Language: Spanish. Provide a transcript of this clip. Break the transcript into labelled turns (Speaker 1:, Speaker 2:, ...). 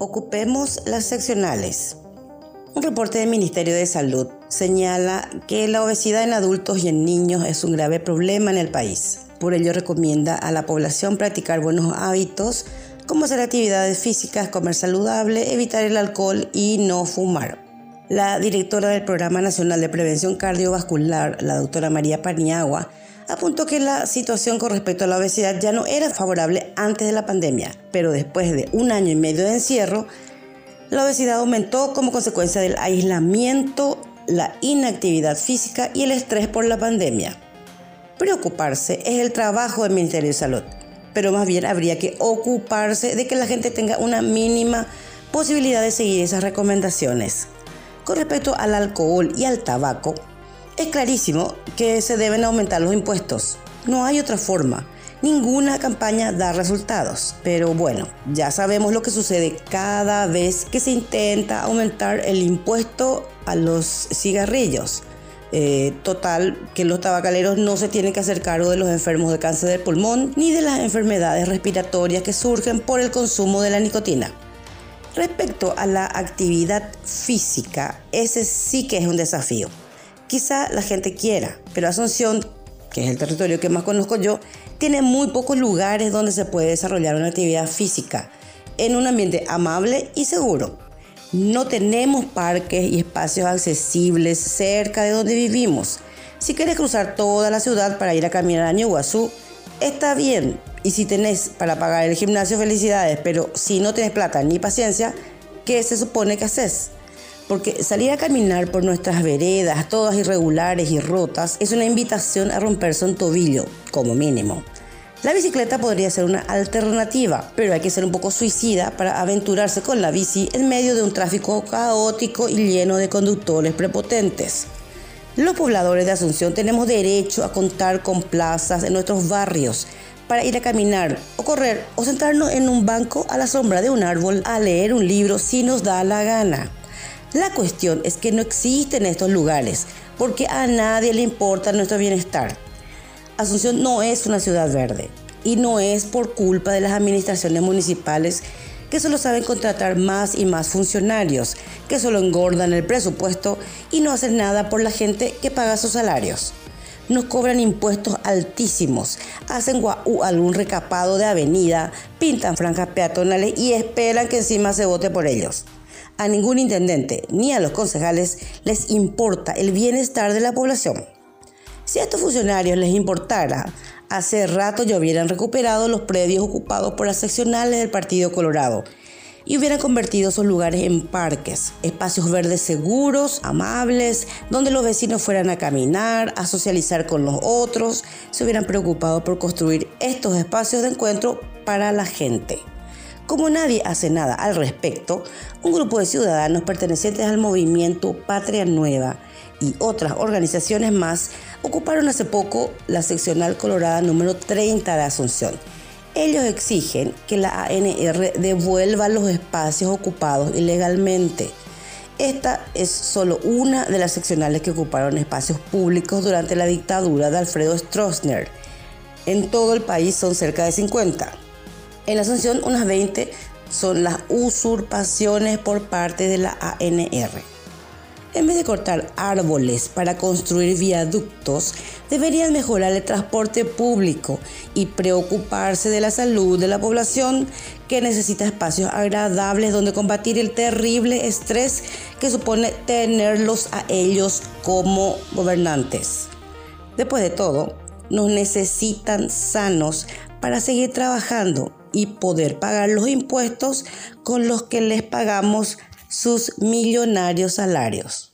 Speaker 1: ocupemos las seccionales. Un reporte del Ministerio de Salud señala que la obesidad en adultos y en niños es un grave problema en el país. Por ello recomienda a la población practicar buenos hábitos como hacer actividades físicas, comer saludable, evitar el alcohol y no fumar. La directora del Programa Nacional de Prevención Cardiovascular, la doctora María Paniagua, apuntó que la situación con respecto a la obesidad ya no era favorable antes de la pandemia, pero después de un año y medio de encierro, la obesidad aumentó como consecuencia del aislamiento, la inactividad física y el estrés por la pandemia. Preocuparse es el trabajo del Ministerio de Salud, pero más bien habría que ocuparse de que la gente tenga una mínima posibilidad de seguir esas recomendaciones. Con respecto al alcohol y al tabaco, es clarísimo que se deben aumentar los impuestos. No hay otra forma. Ninguna campaña da resultados. Pero bueno, ya sabemos lo que sucede cada vez que se intenta aumentar el impuesto a los cigarrillos. Eh, total, que los tabacaleros no se tienen que hacer cargo de los enfermos de cáncer del pulmón ni de las enfermedades respiratorias que surgen por el consumo de la nicotina. Respecto a la actividad física, ese sí que es un desafío. Quizá la gente quiera, pero Asunción, que es el territorio que más conozco yo, tiene muy pocos lugares donde se puede desarrollar una actividad física en un ambiente amable y seguro. No tenemos parques y espacios accesibles cerca de donde vivimos. Si quieres cruzar toda la ciudad para ir a caminar a Ñuguazú, está bien. Y si tenés para pagar el gimnasio, felicidades. Pero si no tienes plata ni paciencia, ¿qué se supone que haces? Porque salir a caminar por nuestras veredas, todas irregulares y rotas, es una invitación a romperse un tobillo, como mínimo. La bicicleta podría ser una alternativa, pero hay que ser un poco suicida para aventurarse con la bici en medio de un tráfico caótico y lleno de conductores prepotentes. Los pobladores de Asunción tenemos derecho a contar con plazas en nuestros barrios para ir a caminar o correr o sentarnos en un banco a la sombra de un árbol a leer un libro si nos da la gana. La cuestión es que no existen estos lugares porque a nadie le importa nuestro bienestar. Asunción no es una ciudad verde y no es por culpa de las administraciones municipales que solo saben contratar más y más funcionarios, que solo engordan el presupuesto y no hacen nada por la gente que paga sus salarios. Nos cobran impuestos altísimos, hacen algún recapado de avenida, pintan franjas peatonales y esperan que encima se vote por ellos. A ningún intendente ni a los concejales les importa el bienestar de la población. Si a estos funcionarios les importara, hace rato ya hubieran recuperado los predios ocupados por las seccionales del Partido Colorado y hubieran convertido esos lugares en parques, espacios verdes seguros, amables, donde los vecinos fueran a caminar, a socializar con los otros, se hubieran preocupado por construir estos espacios de encuentro para la gente. Como nadie hace nada al respecto, un grupo de ciudadanos pertenecientes al movimiento Patria Nueva y otras organizaciones más ocuparon hace poco la seccional colorada número 30 de Asunción. Ellos exigen que la ANR devuelva los espacios ocupados ilegalmente. Esta es solo una de las seccionales que ocuparon espacios públicos durante la dictadura de Alfredo Stroessner. En todo el país son cerca de 50. En la Asunción, unas 20 son las usurpaciones por parte de la ANR. En vez de cortar árboles para construir viaductos, deberían mejorar el transporte público y preocuparse de la salud de la población que necesita espacios agradables donde combatir el terrible estrés que supone tenerlos a ellos como gobernantes. Después de todo, nos necesitan sanos para seguir trabajando y poder pagar los impuestos con los que les pagamos sus millonarios salarios.